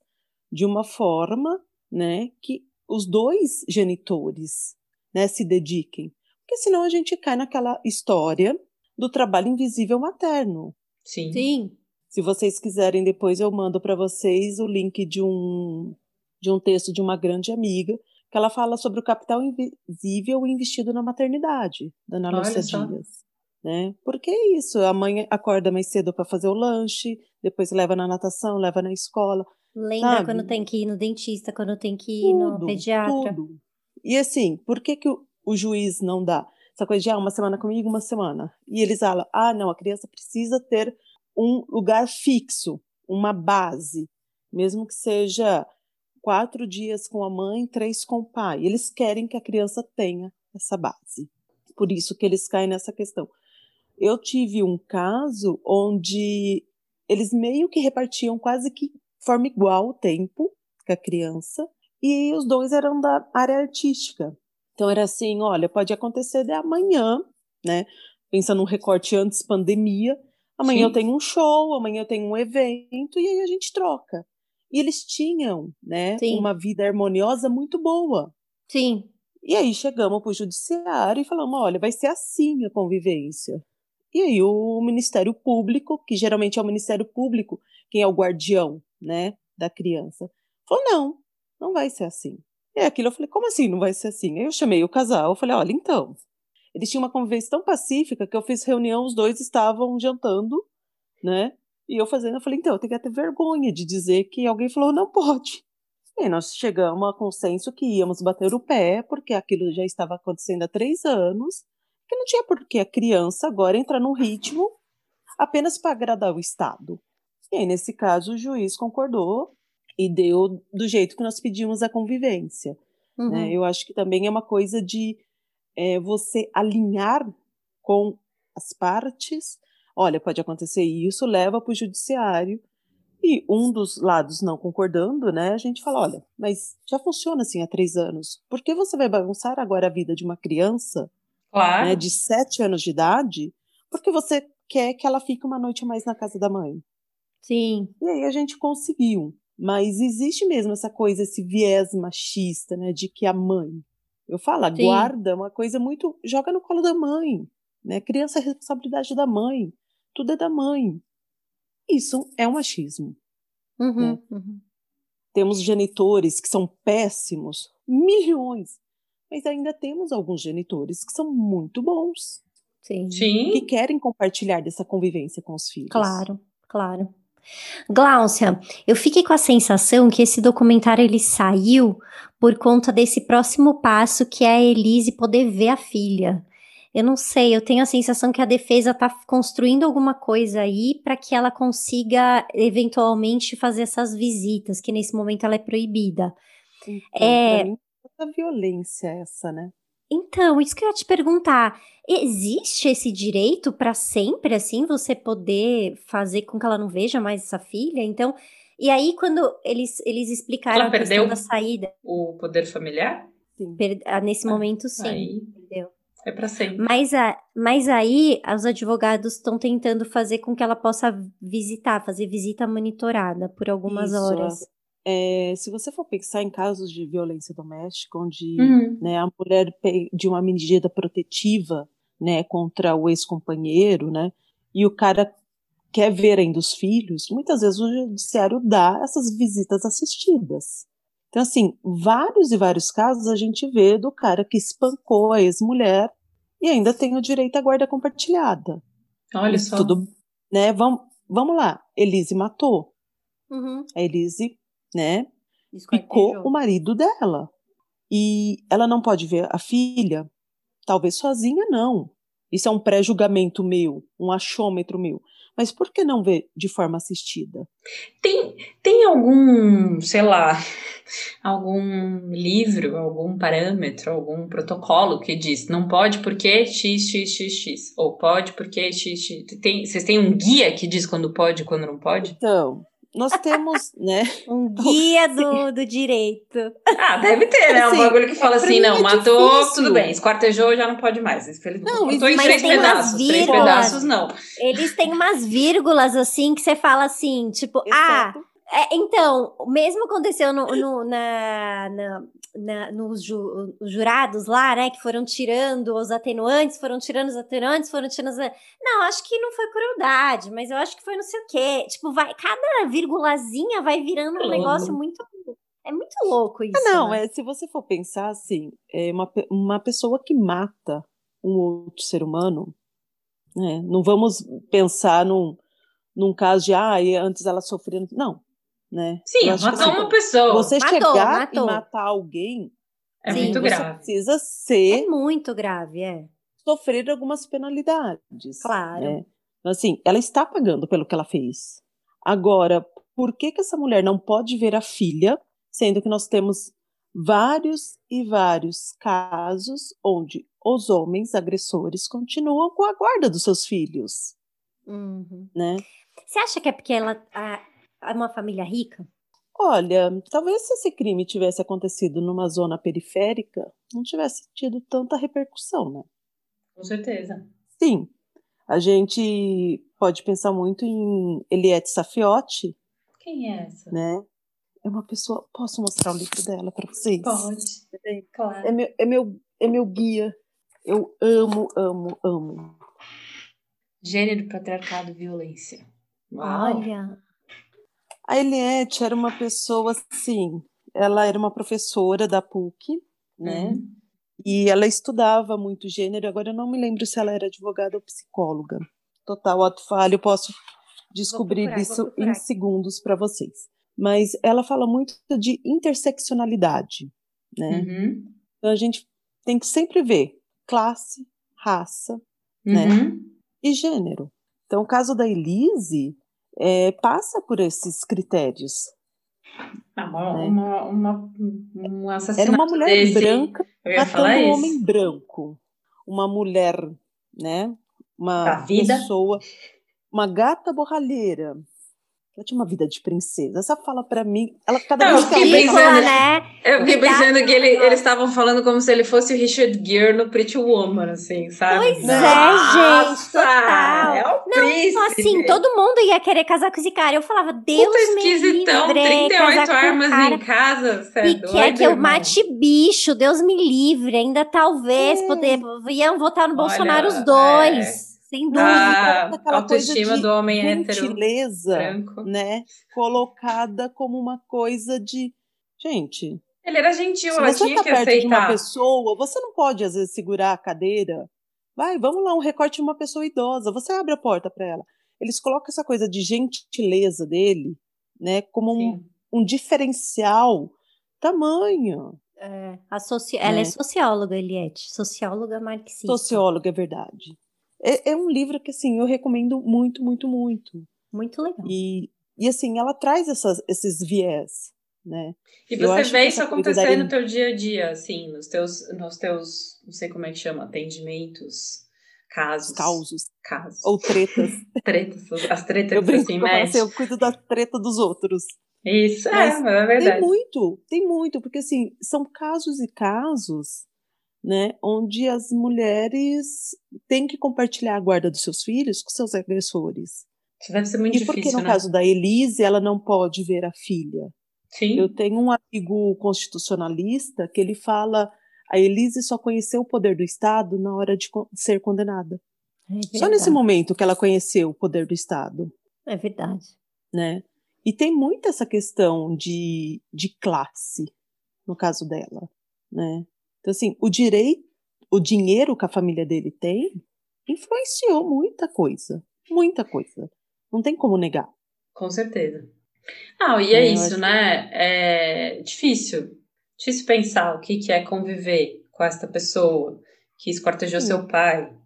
de uma forma, né, que os dois genitores, né, se dediquem, porque senão a gente cai naquela história do trabalho invisível materno. Sim. Sim. Se vocês quiserem, depois eu mando para vocês o link de um, de um texto de uma grande amiga, que ela fala sobre o capital invisível investido na maternidade, da Ana Lúcia. Dias. Né? Porque é isso, a mãe acorda mais cedo para fazer o lanche, depois leva na natação, leva na escola, Lembra Sabe? quando tem que ir no dentista, quando tem que ir no tudo, pediatra. tudo. E assim, por que, que o, o juiz não dá essa coisa de ah, uma semana comigo, uma semana? E eles falam, ah, não, a criança precisa ter um lugar fixo, uma base, mesmo que seja quatro dias com a mãe, três com o pai. Eles querem que a criança tenha essa base. Por isso que eles caem nessa questão. Eu tive um caso onde eles meio que repartiam quase que forma igual o tempo com a criança, e os dois eram da área artística. Então era assim, olha, pode acontecer de amanhã, né? Pensando num recorte antes pandemia, amanhã Sim. eu tenho um show, amanhã eu tenho um evento e aí a gente troca. E eles tinham, né, Sim. uma vida harmoniosa muito boa. Sim. E aí chegamos para o judiciário e falamos, olha, vai ser assim a convivência. E aí o Ministério Público, que geralmente é o Ministério Público quem é o guardião, né, da criança, falou, não, não vai ser assim. E aquilo eu falei, como assim não vai ser assim? Aí eu chamei o casal, eu falei, olha, então, eles tinham uma convivência tão pacífica que eu fiz reunião, os dois estavam jantando, né, e eu fazendo, eu falei, então, eu tenho que ter vergonha de dizer que alguém falou, não pode. E nós chegamos a consenso que íamos bater o pé, porque aquilo já estava acontecendo há três anos, que não tinha por que a criança agora entrar num ritmo apenas para agradar o Estado. E aí, nesse caso, o juiz concordou e deu do jeito que nós pedimos a convivência. Uhum. né? Eu acho que também é uma coisa de é, você alinhar com as partes. Olha, pode acontecer isso, leva para o judiciário. E um dos lados não concordando, né? A gente fala, olha, mas já funciona assim há três anos. Por que você vai bagunçar agora a vida de uma criança Claro. né, de sete anos de idade? Porque você quer que ela fique uma noite a mais na casa da mãe. Sim. E aí a gente conseguiu. Mas existe mesmo essa coisa, esse viés machista, né? De que a mãe. Eu falo, a guarda é uma coisa muito. Joga no colo da mãe. Né? Criança é responsabilidade da mãe. Tudo é da mãe. Isso é um machismo. Uhum. Né? Uhum. Temos genitores que são péssimos, milhões. Mas ainda temos alguns genitores que são muito bons, Sim. que Sim. querem compartilhar dessa convivência com os filhos. Claro, claro. Gláucia, eu fiquei com a sensação que esse documentário ele saiu por conta desse próximo passo que é a Elise poder ver a filha. Eu não sei, eu tenho a sensação que a defesa está construindo alguma coisa aí para que ela consiga eventualmente fazer essas visitas, que nesse momento ela é proibida. Então, É- mim, essa violência é essa, né? Então, isso que eu ia te perguntar, existe esse direito para sempre, assim, você poder fazer com que ela não veja mais essa filha? Então, e aí quando eles, eles explicaram Ela a questão perdeu? da saída, O poder familiar? Sim. per- ah, nesse Ah, momento sim, aí. É pra sempre. Mas, a, mas aí os advogados estão tentando fazer com que ela possa visitar, fazer visita monitorada por algumas Isso, horas. É, se você for pensar em casos de violência doméstica, onde Uhum. né, a mulher pede uma medida protetiva né, contra o ex-companheiro, né, e o cara quer ver ainda os filhos, muitas vezes o judiciário dá essas visitas assistidas. Então, assim, vários e vários casos a gente vê do cara que espancou a ex-mulher e ainda tem o direito à guarda compartilhada. Olha só. Tudo, né, vamos, vamos lá, Elise matou. Uhum. A Elise, né, picou o marido dela. E ela não pode ver a filha, talvez sozinha, não. Isso é um pré-julgamento meu, um achômetro meu. Mas por que não ver de forma assistida? Tem, tem algum, sei lá, algum livro, algum parâmetro, algum protocolo que diz não pode porque x, x, x, x, ou pode porque x, x. Tem, vocês têm um guia que diz quando pode e quando não pode? Então, nós temos, né? <laughs> Um guia <laughs> do, do direito. Ah, <laughs> deve ter, né? Um Assim, bagulho que fala é, pra assim, mim não, é matou, tudo bem, esquartejou, já não pode mais. Não, matou em três pedaços, três pedaços não. Eles têm umas vírgulas assim que você fala assim, tipo, ah, Exceto- é, então, mesmo aconteceu no, no- na, na- na- nos ju- os jurados lá, né, que foram tirando os atenuantes, foram tirando os atenuantes, foram tirando os... Não, acho que não foi crueldade, mas eu acho que foi não sei o quê. Tipo, vai, cada vírgulazinha vai virando um negócio muito... É muito louco isso. Ah, não, né? é, se você for pensar assim, é uma, uma pessoa que mata um outro ser humano, né, não vamos pensar num, num caso de, ah, e antes ela sofria. Não, né? Sim, que, matou assim, uma pessoa. Você Matou, chegar matou. e matar alguém, é Sim, muito grave. precisa É ser, muito grave, é. sofrer algumas penalidades. Claro. né? Então, Assim, ela está pagando pelo que ela fez. Agora, por que, que essa mulher não pode ver a filha, sendo que nós temos vários e vários casos onde os homens agressores continuam com a guarda dos seus filhos, Uhum. né? Você acha que é porque ela a- é uma família rica? Olha, talvez se esse crime tivesse acontecido numa zona periférica, não tivesse tido tanta repercussão, né? Com certeza. Sim, a gente pode pensar muito em Eliette Safiotti, Quem é essa? né? É uma pessoa. Posso mostrar o livro dela para vocês? Pode, É claro. meu, é, meu, é meu guia. Eu amo, amo, amo. Gênero, patriarcado, violência. Uau. Olha. A Eliette era uma pessoa assim. Ela era uma professora da PUC, né? Uhum. E ela estudava muito gênero. Agora eu não me lembro se ela era advogada ou psicóloga. Total ato falho, posso descobrir procurar, isso em segundos para vocês. Mas ela fala muito de interseccionalidade, né? Uhum. Então a gente tem que sempre ver classe, raça Né? Uhum. e gênero. Então o caso da Elise é, passa por esses critérios. Ah, uma, Né? uma, uma, um Era uma mulher desse, branca matando um homem branco, uma mulher, né? Uma Da vida. pessoa, uma gata borralheira. Ela tinha uma vida de princesa. Essa fala pra mim, ela cada Não, vez eu que fala- pensando- né? Eu fiquei pensando que ele, eles estavam falando como se ele fosse o Richard Gere no Pretty Woman, assim, sabe? Pois é, Nossa, gente, total. É o príncipe. Assim, todo mundo ia querer casar com esse cara. Eu falava, Deus Puta me esquisitão, livre, 38 casar com um armas em casa. É E doido, quer que eu mate bicho, Deus me livre. Ainda talvez É. poder iam votar no Olha, Bolsonaro os é. Sem dúvida. Ah, aquela coisa autoestima de do homem hétero gentileza, branco. né? Colocada como uma coisa de. Gente, Ele era gentil, se ela você tinha tá que perto de uma aceitar. pessoa, você não pode, às vezes, segurar a cadeira. Vai, vamos lá, um recorte de uma pessoa idosa. Você abre a porta para ela. Eles colocam essa coisa de gentileza dele, né? Como um, um diferencial tamanho. É, a soci... Ela é Né? socióloga, Eliette. Socióloga marxista. Sociólogo, é verdade. É, é um livro que, assim, eu recomendo muito, muito, muito. Muito legal. E, e assim, ela traz essas, esses viés, né? E Eu você acho vê isso acontecer no teu dia a dia, assim, nos teus, nos teus, não sei como é que chama, atendimentos, casos. Os causos Casos. ou tretas. <laughs> tretas, as tretas Eu que brinco você que se eu assim, cuido da treta dos outros. Isso, Mas é, mas é Tem verdade. muito, tem muito, porque assim, são casos e casos, né, onde as mulheres têm que compartilhar a guarda dos seus filhos com seus agressores. Isso deve ser muito e porque difícil, no né? caso da Elise, ela não pode ver a filha. Sim. Eu tenho um amigo constitucionalista que ele fala a Elise só conheceu o poder do Estado na hora de ser condenada. É Só nesse momento que ela conheceu o poder do Estado, É verdade. né? E tem muito essa questão de, de classe, no caso dela, né? Então, assim, o direito, o dinheiro que a família dele tem influenciou muita coisa, muita coisa. Não tem como negar. Com certeza. Não, e é, É, isso, acho que- né? É difícil. Difícil pensar o que, que é conviver com esta pessoa que esquartejou Sim. seu pai,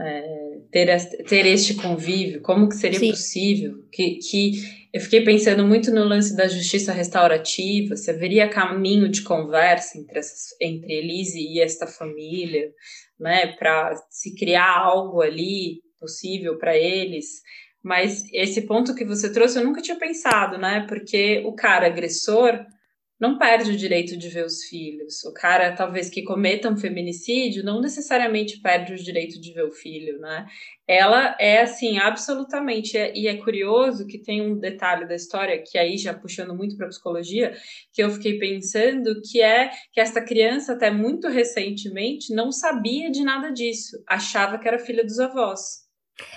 é, ter, ter este convívio, como que seria Sim. possível, que, que eu fiquei pensando muito no lance da justiça restaurativa, se haveria caminho de conversa entre, essas, entre Elise e esta família, né, para se criar algo ali possível para eles, mas esse ponto que você trouxe eu nunca tinha pensado, né, porque o cara agressor não perde o direito de ver os filhos. O cara, talvez, que cometa um feminicídio, não necessariamente perde o direito de ver o filho, né? Ela é, assim, absolutamente. E é curioso que tem um detalhe da história, que aí já puxando muito para psicologia, que eu fiquei pensando, que é que essa criança, até muito recentemente, não sabia de nada disso. Achava que era filha dos avós.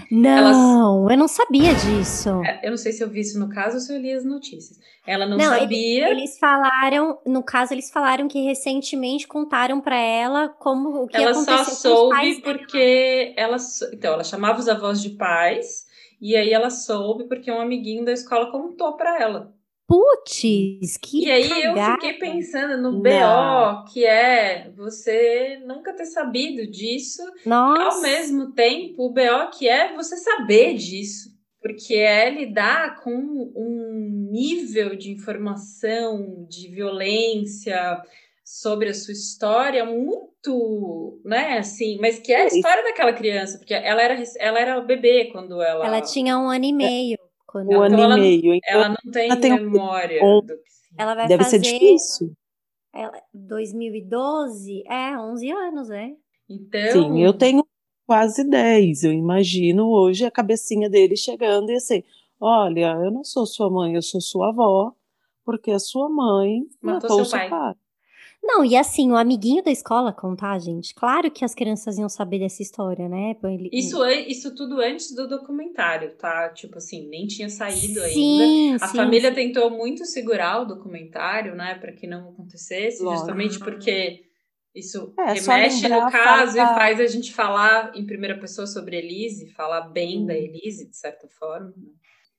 Não, Elas... eu não sabia disso. É, eu não sei se eu vi isso no caso ou se eu li as notícias. Ela não, não sabia. Eles, eles, falaram, no caso, eles falaram que recentemente contaram para ela como o que ela aconteceu só soube porque ela, então ela chamava os avós de pais e aí ela soube porque um amiguinho da escola contou para ela. Putz, que E aí cagada. eu fiquei pensando no BO, que é você nunca ter sabido disso. Nossa. Ao mesmo tempo, o BO que é você saber disso. Porque é lidar com um nível de informação, de violência sobre a sua história muito, né, assim, mas que é a história daquela criança, porque ela era, ela era bebê quando ela... Ela tinha um ano e meio. Quando... Um ano então, e meio. Então, ela não tem ela tem memória. Um... Do... Ela vai Deve fazer... ser difícil. Ela... 2012? É, 11 anos, é. Então... Sim, eu tenho quase 10. Eu imagino hoje a cabecinha dele chegando e assim, olha, eu não sou sua mãe, eu sou sua avó, porque a sua mãe matou, matou seu, pai. pai. Não, e assim, o amiguinho da escola contar, gente. Claro que as crianças iam saber dessa história, né? Ele... Isso, isso tudo antes do documentário, tá? Tipo assim, nem tinha saído sim, ainda. A sim, família sim. tentou muito segurar o documentário, né? Para que não acontecesse, Lógico. justamente porque isso é, remexe no caso e faz a gente falar em primeira pessoa sobre Elise, falar bem hum. da Elise, de certa forma. Né?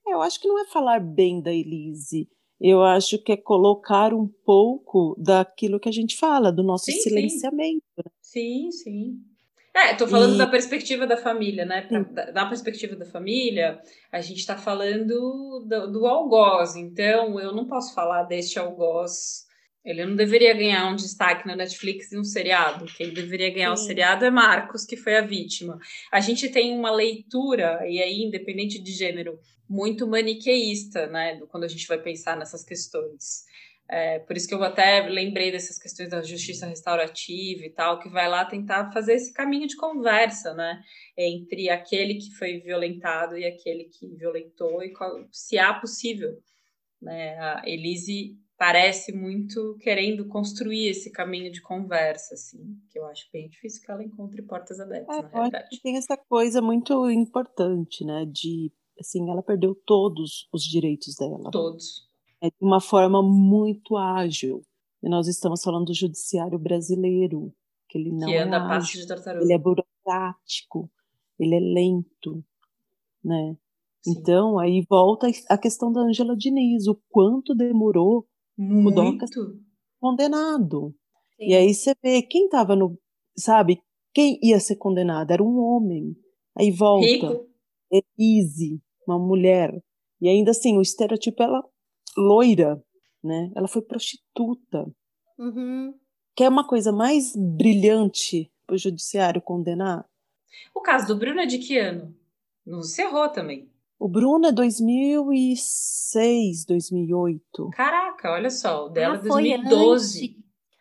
Eu acho que não é falar bem da Elise eu acho que é colocar um pouco daquilo que a gente fala, do nosso sim, silenciamento. Sim, sim. É, tô falando e... da perspectiva da família, né? Pra, da, da, perspectiva da família, a gente está falando do, do, algoz, então eu não posso falar deste algoz. Ele não deveria ganhar um destaque na Netflix e um seriado. Quem deveria ganhar Sim. o seriado é Marcos, que foi a vítima. A gente tem uma leitura, e aí, independente de gênero, muito maniqueísta, né, quando a gente vai pensar nessas questões. É, por isso que eu até lembrei dessas questões da justiça restaurativa e tal, que vai lá tentar fazer esse caminho de conversa, né, entre aquele que foi violentado e aquele que violentou, e qual, se há possível. Né, a Elise parece muito querendo construir esse caminho de conversa, assim, que eu acho bem difícil que ela encontre portas abertas, é, na realidade. Tem essa coisa muito importante, né, de assim, ela perdeu todos os direitos dela. Todos. É de uma forma muito ágil. E nós estamos falando do judiciário brasileiro, que ele não que anda é ágil, de tartaruga. ele é burocrático, ele é lento, né? Sim. Então, aí volta a questão da Angela Diniz, o quanto demorou muito. o condenado. Sim. E aí você vê quem estava no, sabe, quem ia ser condenado era um homem. Aí volta Rico. Elise, uma mulher. E ainda assim, o estereotipo ela loira, né? Ela foi prostituta. Uhum. Que é uma coisa mais brilhante para o judiciário condenar. O caso do Bruno é de que ano? No Cerrou também. O Bruno é 2006, 2008. Caraca, olha só, o dela é ah, 2012. Antes.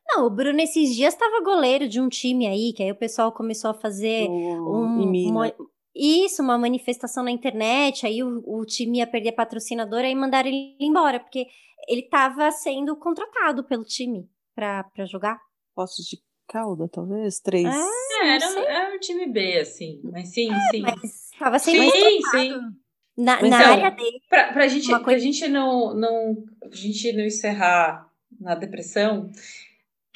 Não, o Bruno esses dias estava goleiro de um time aí, que aí o pessoal começou a fazer um, uma, isso, uma manifestação na internet, aí o, o time ia perder patrocinador, aí mandaram ele embora, porque ele estava sendo contratado pelo time para jogar. Posso de Calda, talvez? Três. É, era, era um time B, assim, mas sim, é, sim. Mas estava sendo sim, sim. Na, na então, área dele. Pra, pra gente, coisa... gente não, não, a gente não encerrar na depressão,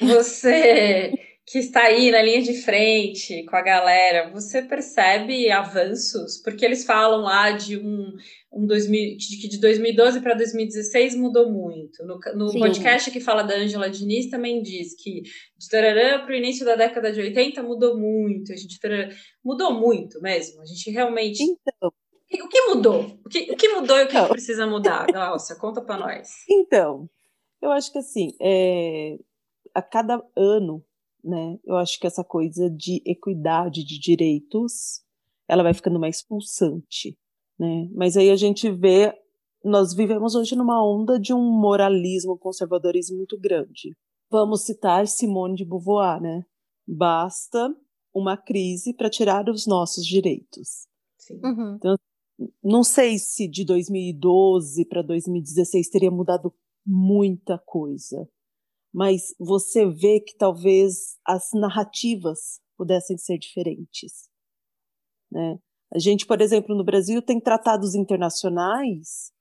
você <laughs> que está aí na linha de frente com a galera, você percebe avanços? Porque eles falam lá de um, um 2000, de que de 2012 para 2016 mudou muito. No, no podcast que fala da Angela Diniz também diz que de para o início da década de 80 mudou muito. A gente tarará, mudou muito mesmo. A gente realmente. Então. O que mudou? O que, o que mudou e o que, então. precisa mudar, <laughs> Glaucia? Conta para nós. Então, eu acho que assim, é, a cada ano né? Eu acho que essa coisa de equidade de direitos, ela vai ficando mais pulsante, né? Mas aí a gente vê, nós vivemos hoje numa onda de um moralismo, um conservadorismo muito grande. Vamos citar Simone de Beauvoir, né? Basta uma crise para tirar os nossos direitos. Uhum. Então, não sei se de 2012 para 2016 teria mudado muita coisa mas você vê que talvez as narrativas pudessem ser diferentes. Né? A gente, por exemplo, no Brasil tem tratados internacionais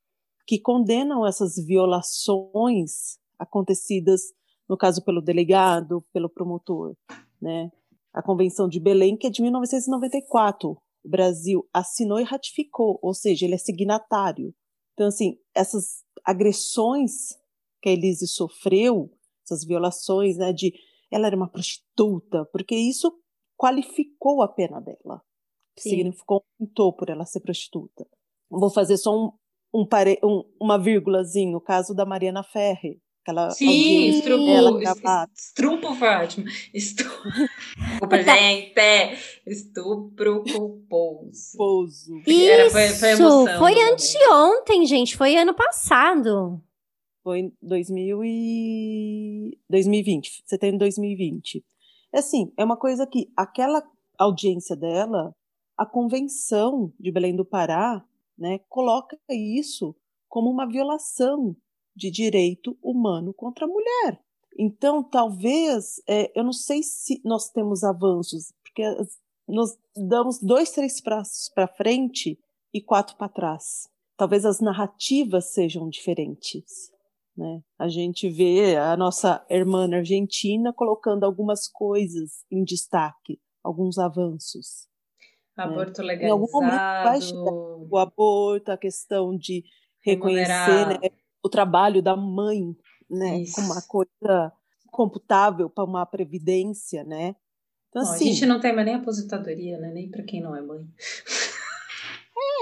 que condenam essas violações acontecidas, no caso pelo delegado, pelo promotor, né? A Convenção de Belém, que é de 1994, o Brasil assinou e ratificou, ou seja, ele é signatário. Então, assim, essas agressões que a Elise sofreu, essas violações, né, de ela era uma prostituta, porque isso qualificou a pena dela. Sim. Significou aumentou por ela ser prostituta. Vou fazer só um, um, pare, um uma vírgulazinho, o caso da Mariana Ferre. Aquela Sim, estrupo, estrupo foi ótimo. <laughs> Estupro, gente, estupro culposo. Pouso. Isso, Era, foi, foi, emoção, foi anteontem, gente, foi ano passado. Foi em 2000 e... 2020, setembro de 2020. É assim, é uma coisa que aquela audiência dela, a convenção de Belém do Pará, né, coloca isso como uma violação de direito humano contra a mulher. Então, talvez, é, eu não sei se nós temos avanços, porque nós damos dois, três passos para frente e quatro para trás. Talvez as narrativas sejam diferentes. Né? A gente vê a nossa irmã argentina colocando algumas coisas em destaque, alguns avanços. Né? Aborto né? legalizado. Em algum momento vai chegar o aborto, a questão de reconhecer né, o trabalho da mãe né, como uma coisa computável para uma previdência, né? Então, assim, a gente não tem mais nem aposentadoria, né? Nem para quem não é mãe.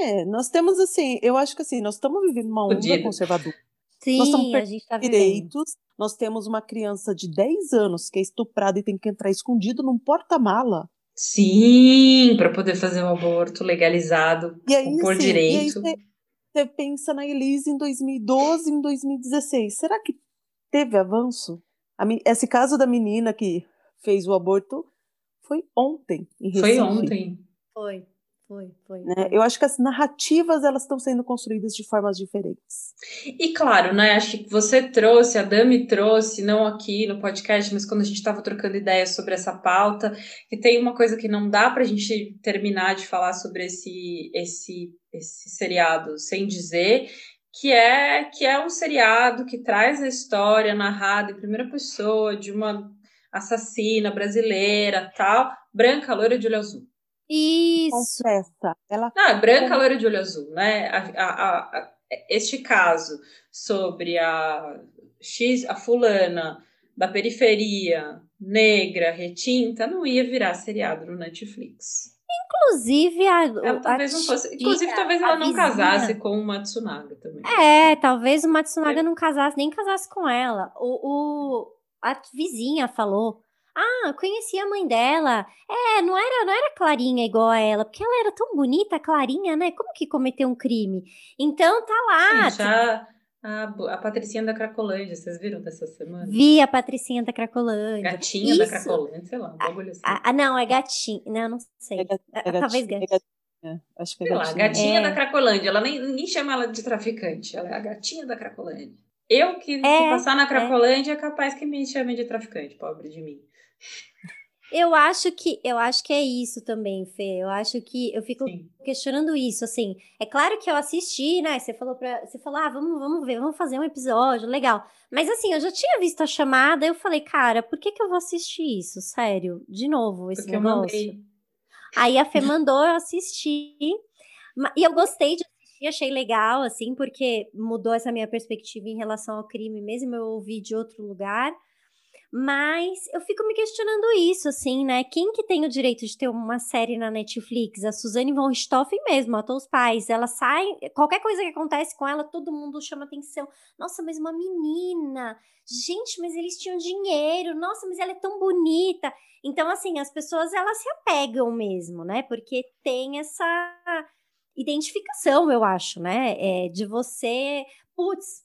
É, nós temos assim, eu acho que assim, nós estamos vivendo uma onda conservadora. Sim, nós estamos a gente tá direitos. Nós temos uma criança de 10 anos que é estuprada e tem que entrar escondido num porta-mala. Sim, para poder fazer um aborto legalizado e aí, por sim, direito. E aí você pensa na Elise em 2012, em 2016. Será que teve avanço? Esse caso da menina que fez o aborto foi ontem. foi ontem. Foi. Foi, foi. Né? Eu acho que as narrativas elas estão sendo construídas de formas diferentes. E claro, né? Acho que você trouxe, a Dami trouxe, não aqui no podcast, mas quando a gente estava trocando ideias sobre essa pauta, que tem uma coisa que não dá para a gente terminar de falar sobre esse, esse, esse seriado sem dizer, que é que é um seriado que traz a história narrada em primeira pessoa de uma assassina brasileira, tal, branca, loira de olho azul. Isso. Confessa. Ela Não, é branca, loira de olho azul, né? A, a, a, este caso sobre a X, a fulana da periferia, negra, retinta, não ia virar seriado no Netflix. Inclusive, a, ela talvez não fosse. Inclusive, talvez ela não vizinha. casasse com o Matsunaga também. É, talvez o Matsunaga é. não casasse, nem casasse com ela. O, o, a vizinha falou ah, conheci a mãe dela. É, não era, não era Clarinha igual a ela, porque ela era tão bonita, Clarinha, né? Como que cometeu um crime? Então tá lá. Gente, a, a, a Patricinha da Cracolândia, vocês viram dessa semana? Vi a Patricinha da Cracolândia. Gatinha Isso. da Cracolândia, sei lá, um bagulho assim. Ah, não, é gatinha. Não, não sei. É, é, é Talvez gatinha. É acho que é sei gatinha. Lá, gatinha da Cracolândia. Ela nem, ninguém chama ela de traficante. Ela é a gatinha da Cracolândia. Eu que, que passar na Cracolândia é. capaz que me chamem de traficante, pobre de mim. Eu acho que eu acho que é isso também, Fê. Eu acho que eu fico Sim. questionando isso, assim. É claro que eu assisti, né? Você falou para, você falou: "Ah, vamos, vamos ver, vamos fazer um episódio, legal". Mas assim, eu já tinha visto a chamada, eu falei: "Cara, por que que eu vou assistir isso? Sério? De novo esse Porque negócio?". Aí a Fê mandou eu assistir. E eu gostei de assistir, achei legal assim, porque mudou essa minha perspectiva em relação ao crime, mesmo eu ouvi de outro lugar. Mas eu fico me questionando isso, assim, né? Quem que tem o direito de ter uma série na Netflix? A Suzane von Richthofen mesmo, matou os pais. Ela sai, qualquer coisa que acontece com ela, todo mundo chama atenção. Nossa, mas uma menina. Gente, mas eles tinham dinheiro. Nossa, mas ela é tão bonita. Então, assim, as pessoas, elas se apegam mesmo, né? Porque tem essa identificação, eu acho, né? É, de você, putz,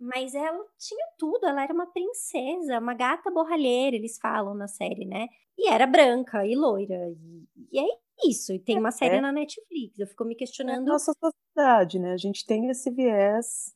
mas ela tinha tudo, ela era uma princesa, uma gata borralheira, eles falam na série, né? E era branca e loira. E, e é isso, e tem uma série é. na Netflix. Eu fico me questionando. É nossa sociedade, né? A gente tem esse viés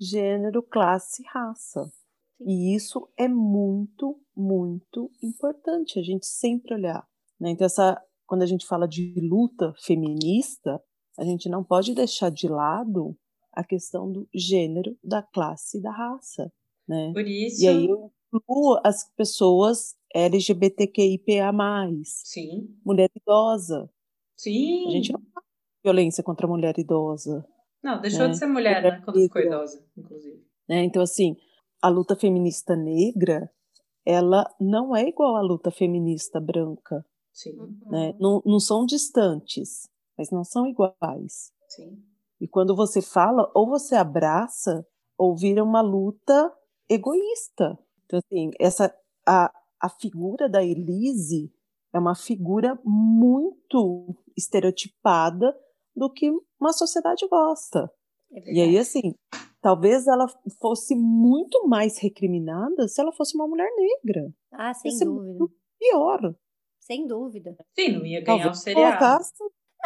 gênero, classe, raça. Sim. E isso é muito, muito importante a gente sempre olhar. Né? Então, essa, quando a gente fala de luta feminista, a gente não pode deixar de lado a questão do gênero, da classe e da raça, né? Por isso. E aí eu incluo as pessoas LGBTQIPA+. Sim. Mulher idosa. Sim. A gente não faz violência contra a mulher idosa. Não, deixou né? de ser mulher, mulher né? Quando ficou idosa, inclusive. Né? Então, assim, a luta feminista negra, ela não é igual à luta feminista branca. Sim. Né? Não, não são distantes, mas não são iguais. Sim. E quando você fala, ou você abraça, ou vira uma luta egoísta. Então, assim, essa, a, a figura da Elise é uma figura muito estereotipada do que uma sociedade gosta. É e aí, assim, talvez ela fosse muito mais recriminada se ela fosse uma mulher negra. Ah, sem dúvida. pior. Sem dúvida. Sim, não ia ganhar talvez o seriado.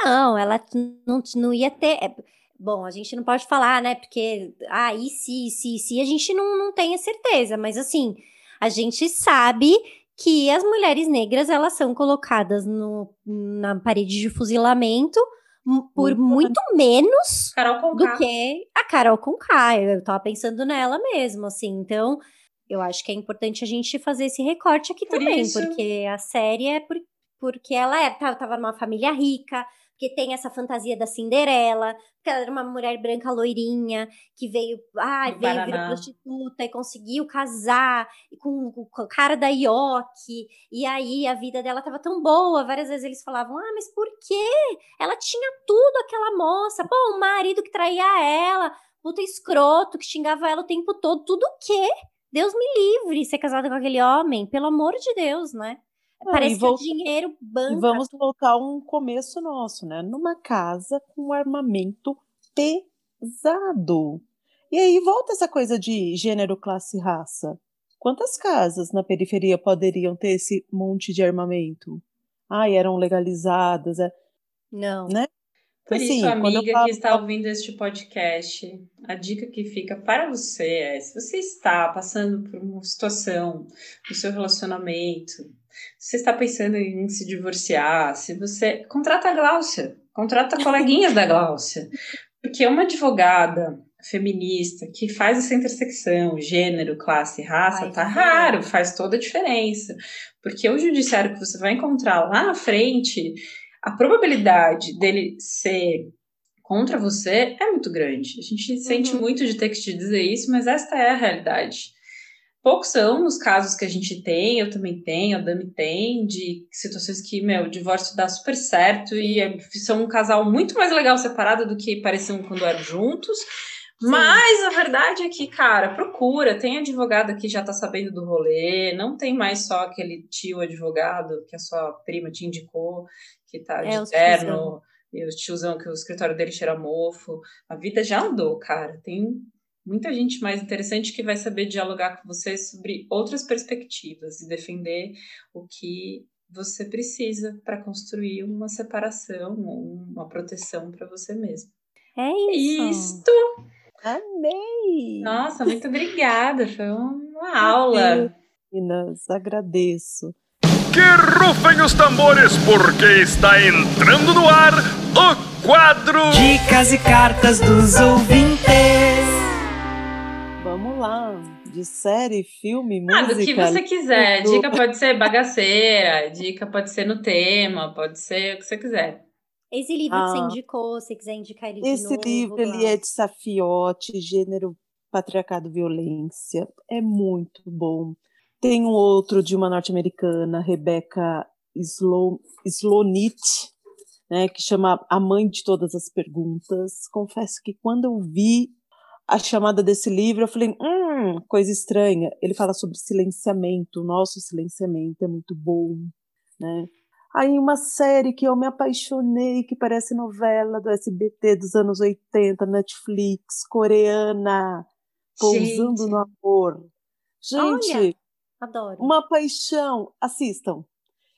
Não, ela não, não ia ter. É, Bom, a gente não pode falar, né? Porque, ah, e se, se, se, a gente não, não tem a certeza, mas assim, a gente sabe que as mulheres negras, elas são colocadas no, na parede de fuzilamento por muito, menos do que a Carol Conká. Eu tava pensando nela mesmo, assim, então eu acho que é importante a gente fazer esse recorte aqui por também, isso. porque a série é por, porque ela é, tava numa família rica, porque tem essa fantasia da Cinderela, porque ela era uma mulher branca loirinha, que veio, ah, veio vir prostituta e conseguiu casar com, com o cara da Ioki, e aí a vida dela tava tão boa, várias vezes eles falavam, ah, mas por quê? Ela tinha tudo, aquela moça, pô, o marido que traía ela, puta escroto, que xingava ela o tempo todo, tudo o quê? Deus me livre ser casada com aquele homem, pelo amor de Deus, né? Parece que o dinheiro banca. Vamos colocar um começo nosso, né? Numa casa com armamento pesado. E aí volta essa coisa de gênero, classe e raça. Quantas casas na periferia poderiam ter esse monte de armamento? Ai, eram legalizadas. É... Não. Né? Por assim, isso, amiga falo... que está ouvindo este podcast, a dica que fica para você é: se você está passando por uma situação no seu relacionamento, se você está pensando em se divorciar, se você. Contrata a Gláucia, contrata coleguinhas da Gláucia. Porque uma advogada feminista que faz essa intersecção, gênero, classe, raça, Ai, tá raro, faz toda a diferença. Porque o judiciário que você vai encontrar lá na frente, a probabilidade dele ser contra você é muito grande. A gente uhum. sente muito de ter que te dizer isso, mas esta é a realidade poucos são os casos que a gente tem, eu também tenho, a Dami tem, de situações que, meu, o divórcio dá super certo e é, são um casal muito mais legal separado do que pareciam quando eram juntos. Sim. Mas a verdade é que, cara, procura, tem advogado que já tá sabendo do rolê, não tem mais só aquele tio advogado que a sua prima te indicou, que tá é, de terno, e o tiozão que o escritório dele cheira mofo. A vida já andou, cara. Tem muita gente mais interessante que vai saber dialogar com você sobre outras perspectivas e defender o que você precisa para construir uma separação ou uma proteção para você mesmo. É isso. Isto. Amei! Nossa, muito obrigada. Foi uma aula. Meninas, agradeço. Que rufem os tambores, porque está entrando no ar o quadro Dicas e cartas dos ouvintes. Vamos lá. De série, filme, Ah, música. do que você quiser. livro. Dica pode ser bagaceira, dica pode ser no tema, pode ser o que você quiser. Esse livro que você Ah. indicou, se quiser indicar ele de Esse novo. livro ele é de Safiote, gênero patriarcado violência. É muito bom. Tem um outro de uma norte-americana, Rebecca Sloan, Sloanit, né, que chama A Mãe de Todas as Perguntas. Confesso que quando eu vi a chamada desse livro, eu falei, hum, coisa estranha. Ele fala sobre silenciamento, o nosso silenciamento é muito bom, né? Aí uma série que eu me apaixonei, que parece novela do SBT dos anos 80, Netflix, coreana, Pousando Gente. no Amor. Gente, Olha, Adoro. uma paixão. Assistam,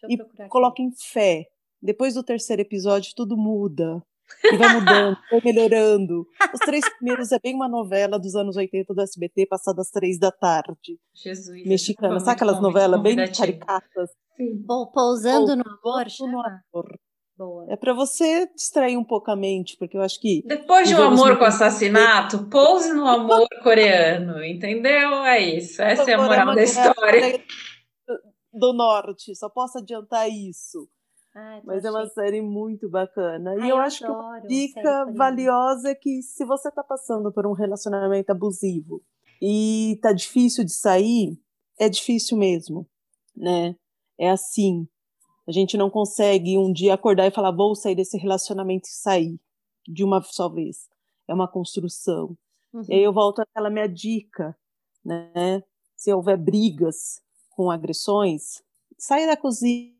Deixa eu e coloquem fé. Depois do terceiro episódio, tudo muda. E vai mudando, vai melhorando. Os três primeiros é bem uma novela dos anos 80 do SBT, passada às três da tarde. Jesus. Mexicana. Sabe aquelas bom, novelas bem caricatas? Sim. Bom, Pousando no Amor, Pousando no? Amor. Boa. É para você distrair um pouco a mente, porque eu acho que Depois de um amor com 90. assassinato, pouse no amor coreano, entendeu? É isso. Essa é a moral da história. do norte, só posso adiantar isso. Ah, Mas é uma achei. série muito bacana. E Ai, eu acho que uma dica valiosa é que se você está passando por um relacionamento abusivo e tá difícil de sair, é difícil mesmo, né? É assim. A gente não consegue um dia acordar e falar, vou sair desse relacionamento e sair de uma só vez. É uma construção. Uhum. E aí eu volto àquela minha dica, né? Se houver brigas com agressões, saia da cozinha,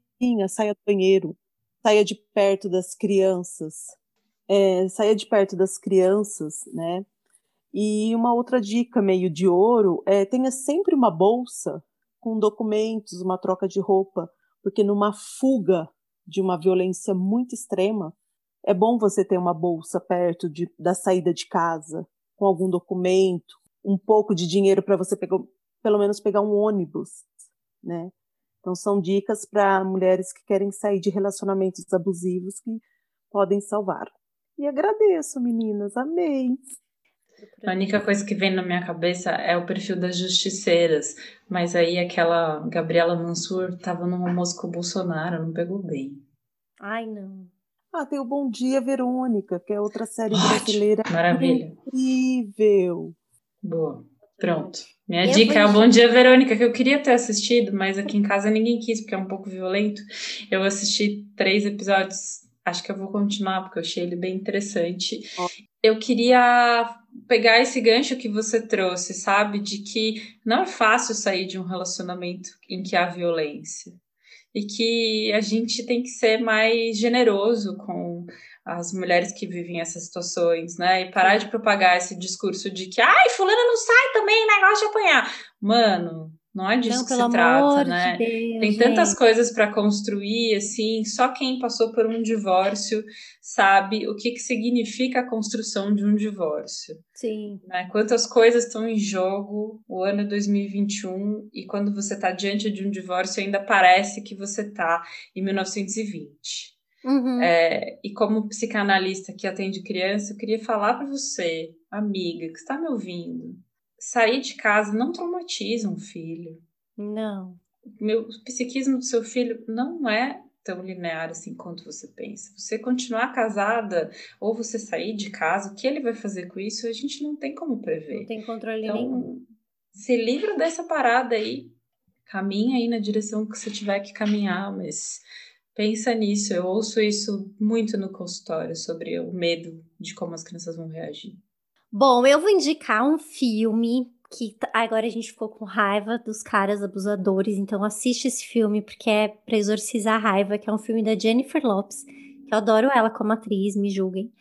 saia do banheiro, saia de perto das crianças, é, saia de perto das crianças, né? E uma outra dica meio de ouro é tenha sempre uma bolsa com documentos, uma troca de roupa, porque numa fuga de uma violência muito extrema, é bom você ter uma bolsa perto de, da saída de casa, com algum documento, um pouco de dinheiro para você pegar, pelo menos pegar um ônibus, né? Então são dicas para mulheres que querem sair de relacionamentos abusivos que podem salvar. E agradeço, meninas, amei. A única coisa que vem na minha cabeça é o perfil das justiceiras. Mas aí aquela Gabriela Mansur tava num almoço com o Bolsonaro, não pegou bem. Ai, não. Ah, tem o Bom Dia Verônica, que é outra série Ótimo. brasileira Maravilha. incrível. Boa. Pronto. Minha Eu dica é o Bom Dia Verônica, que eu queria ter assistido, mas aqui em casa ninguém quis, porque é um pouco violento. Eu assisti três episódios, acho que eu vou continuar, porque eu achei ele bem interessante. Eu queria pegar esse gancho que você trouxe, sabe? De que não é fácil sair de um relacionamento em que há violência. E que a gente tem que ser mais generoso com as mulheres que vivem essas situações, né? E parar de propagar esse discurso de que, ai, fulana não sai também, negócio de apanhar. Mano, não é disso não, que se trata, né? de Deus. Tem tantas gente. coisas para construir, assim, só quem passou por um divórcio sabe o que, que significa a construção de um divórcio. Sim. Né? Quantas coisas estão em jogo o ano 2021 e quando você está diante de um divórcio ainda parece que você está em 1920. Uhum. É, e como psicanalista que atende criança, eu queria falar para você, amiga, que está me ouvindo, sair de casa não traumatiza um filho. Não. Meu, o psiquismo do seu filho não é tão linear assim quanto você pensa. Você continuar casada ou você sair de casa, o que ele vai fazer com isso, a gente não tem como prever. Não tem controle nenhum. Então, se livra dessa parada aí, caminha aí na direção que você tiver que caminhar, mas pensa nisso. Eu ouço isso muito no consultório sobre o medo de como as crianças vão reagir. Bom, eu vou indicar um filme que agora a gente ficou com raiva dos caras abusadores, então assiste esse filme porque é pra exorcizar a raiva, que é um filme da Jennifer Lopes, que eu adoro ela como atriz, me julguem.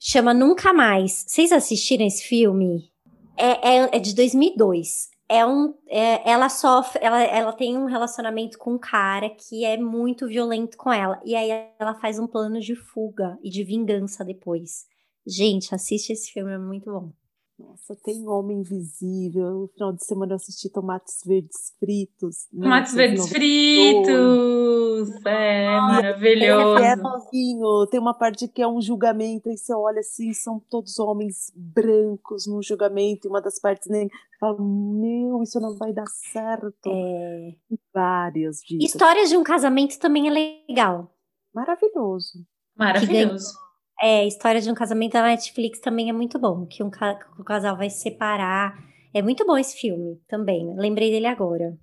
Chama Nunca Mais. Vocês assistiram esse filme? É, é, é de 2002. É um, é- ela sofre, ela, ela tem um relacionamento com um cara que é muito violento com ela. E aí ela faz um plano de fuga e de vingança depois. Gente, assiste esse filme, é muito bom. Nossa, tem Homem Invisível. No final de semana eu assisti Tomates Verdes Fritos. Tomates Verdes Fritos! É, maravilhoso. É novinho. Tem uma parte que é um julgamento, e você olha assim, são todos homens brancos num julgamento, e uma das partes nem fala, meu, isso não vai dar certo. É... Várias dicas. Histórias de um casamento também é legal. Maravilhoso. Maravilhoso. É, História de um Casamento da Netflix também é muito bom, que um, ca o casal vai se separar. É muito bom esse filme também. Lembrei dele agora.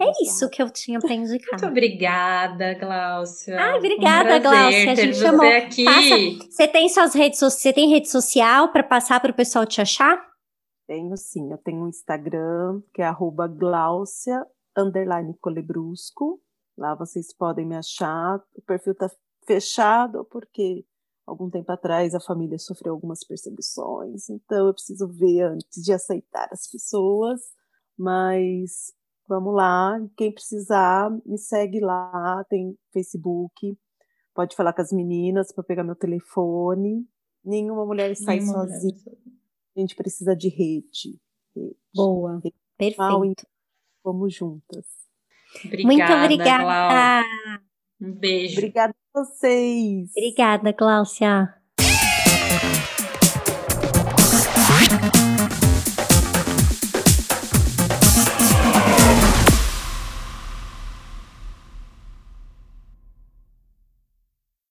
É isso que eu tinha para indicar. Muito obrigada, Gláucia. Ah, obrigada, um Gláucia. A gente chamou. Você, aqui. Passa, você tem suas redes Você tem rede social para passar para o pessoal te achar? Tenho sim. Eu tenho um Instagram que é Glaucia Colebrusco. Lá vocês podem me achar. O perfil tá fechado porque algum tempo atrás a família sofreu algumas perseguições, então eu preciso ver antes de aceitar as pessoas, mas vamos lá, quem precisar, me segue lá, tem Facebook, pode falar com as meninas para pegar meu telefone. Nenhuma mulher sai Nenhuma sozinha. Mulher. A gente precisa de rede. rede Boa. Rede Perfeito. Vamos juntas. Obrigada, Muito obrigada. Glau. Um beijo. Obrigada a vocês. Obrigada, Cláudia.